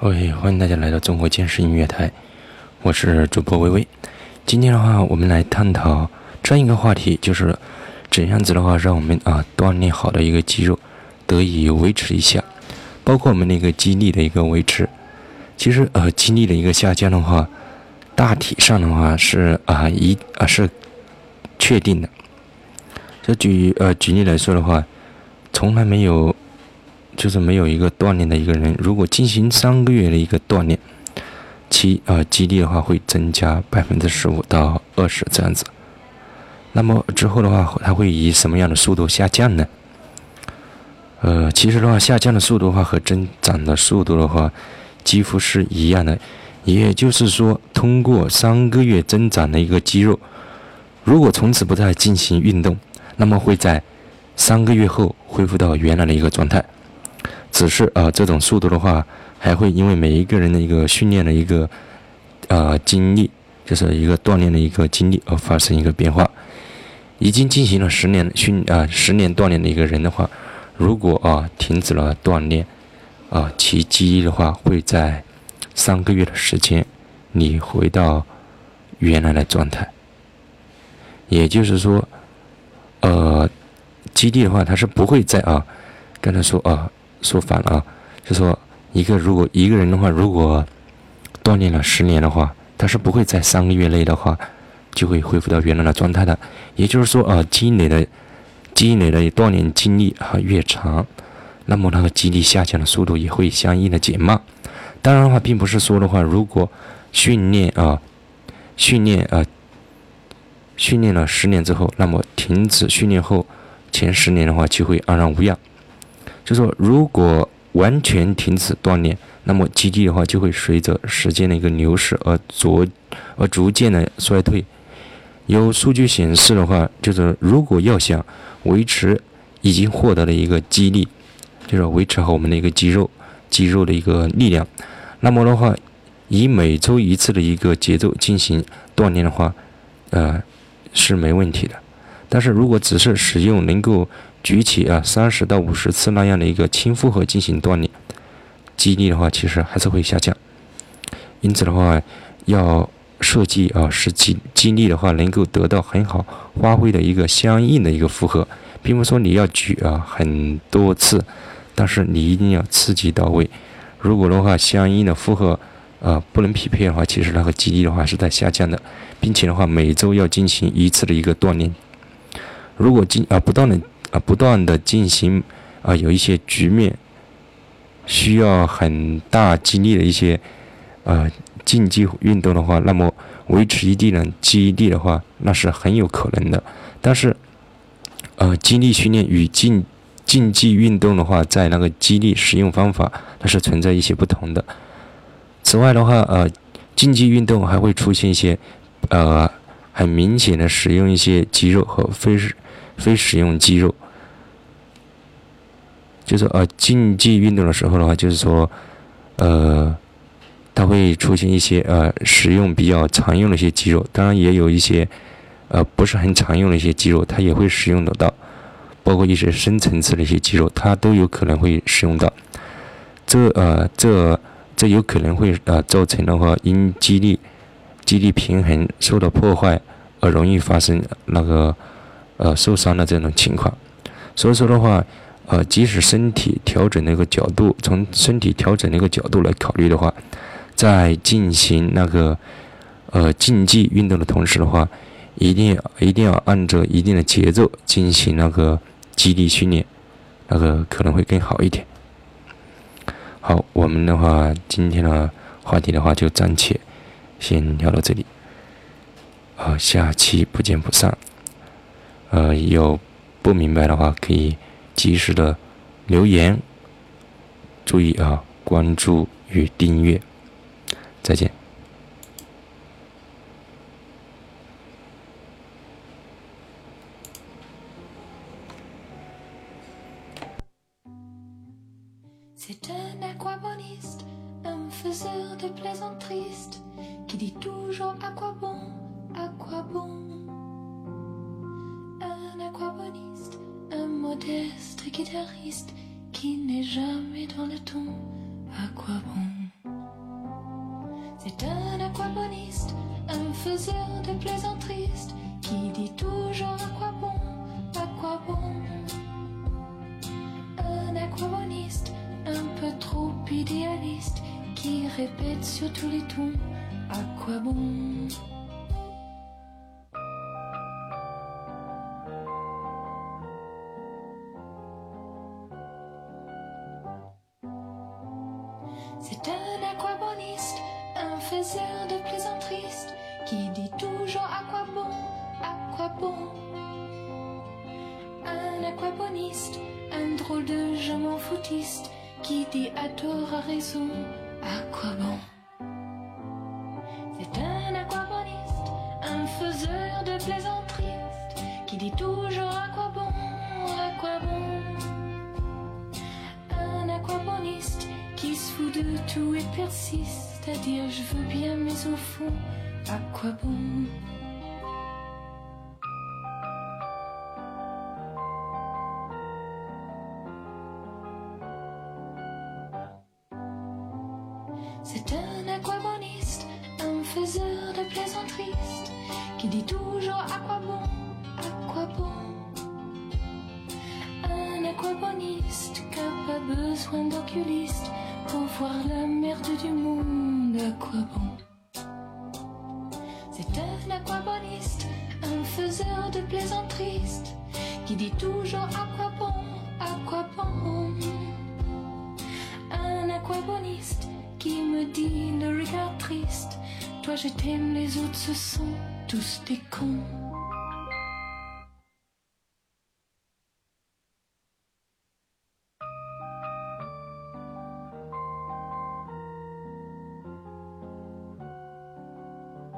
OK，，欢迎大家来到中国健身音乐台，我是主播微微。今天的话，我们来探讨这样一个话题，就是怎样子的话，让我们啊锻炼好的一个肌肉得以维持一下，包括我们那个肌力的一个维持。其实呃，肌力的一个下降的话，大体上的话是啊一啊是确定的。就举呃举例来说的话，从来没有。就是没有一个锻炼的一个人，如果进行三个月的一个锻炼，其呃肌力的话会增加百分之十五到二十这样子。那么之后的话，它会以什么样的速度下降呢？呃，其实的话，下降的速度的话和增长的速度的话几乎是一样的。也就是说，通过三个月增长的一个肌肉，如果从此不再进行运动，那么会在三个月后恢复到原来的一个状态。只是啊，这种速度的话，还会因为每一个人的一个训练的一个呃经历，就是一个锻炼的一个经历而发生一个变化。已经进行了十年训啊十年锻炼的一个人的话，如果啊停止了锻炼啊，其记忆的话会在三个月的时间，你回到原来的状态。也就是说，呃，基地的话，它是不会在啊，刚才说啊。说反了啊，就说一个如果一个人的话，如果锻炼了十年的话，他是不会在三个月内的话就会恢复到原来的状态的。也就是说啊，积累的积累的锻炼经历啊越长，那么那个肌力下降的速度也会相应的减慢。当然的话，并不是说的话，如果训练啊训练啊训练了十年之后，那么停止训练后前十年的话就会安然无恙。就说，如果完全停止锻炼，那么肌力的话就会随着时间的一个流逝而逐而逐渐的衰退。有数据显示的话，就是如果要想维持已经获得的一个肌力，就是维持好我们的一个肌肉肌肉的一个力量，那么的话，以每周一次的一个节奏进行锻炼的话，呃，是没问题的。但是如果只是使用能够举起啊三十到五十次那样的一个轻负荷进行锻炼，肌力的话其实还是会下降。因此的话，要设计啊使肌肌力的话能够得到很好发挥的一个相应的一个负荷，并不是说你要举啊很多次，但是你一定要刺激到位。如果的话相应的负荷啊不能匹配的话，其实那个肌力的话是在下降的，并且的话每周要进行一次的一个锻炼。如果进啊不断的啊不断的进行啊有一些局面需要很大精力的一些呃竞技运动的话，那么维持一定的记忆力的话，那是很有可能的。但是呃激励训练与竞竞技运动的话，在那个激励使用方法它是存在一些不同的。此外的话，呃竞技运动还会出现一些呃很明显的使用一些肌肉和非。非使用肌肉，就是呃竞技运动的时候的话，就是说，呃，它会出现一些呃使用比较常用的一些肌肉，当然也有一些呃不是很常用的一些肌肉，它也会使用得到，包括一些深层次的一些肌肉，它都有可能会使用到。这呃这这有可能会呃造成的话，因肌力肌力平衡受到破坏而容易发生那个。呃，受伤的这种情况，所以说的话，呃，即使身体调整那个角度，从身体调整那个角度来考虑的话，在进行那个呃竞技运动的同时的话，一定一定要按照一定的节奏进行那个肌力训练，那个可能会更好一点。好，我们的话今天的话题的话就暂且先聊到这里，好，下期不见不散。呃，有不明白的话可以及时的留言。注意啊，关注与订阅。再见。Modeste guitariste qui n'est jamais dans le ton. À quoi bon? C'est un aquaboniste, un faiseur de plaisanteries qui dit toujours à quoi bon, à quoi bon? Un aquaboniste, un peu trop idéaliste, qui répète sur tous les tons à quoi bon? C'est un aquaboniste, un faiseur de plaisanteries qui dit toujours à quoi bon, à quoi bon. Un aquaboniste, un drôle de je m'en foutiste qui dit à tort à raison à quoi bon. C'est un aquaboniste, un faiseur de plaisanteries qui dit toujours à quoi bon, de tout et persiste à dire je veux bien mais au fond à quoi bon? C'est un aquaboniste, un faiseur de plaisanteries qui dit toujours à quoi bon, à quoi bon? Un aquaboniste qui n'a pas besoin d'oculiste pour voir la merde du monde, à quoi bon. C'est un aquaboniste, un faiseur de plaisanteries qui dit toujours à quoi bon, à quoi bon. Un aquaboniste qui me dit le regard triste, toi je t'aime, les autres ce sont tous des cons.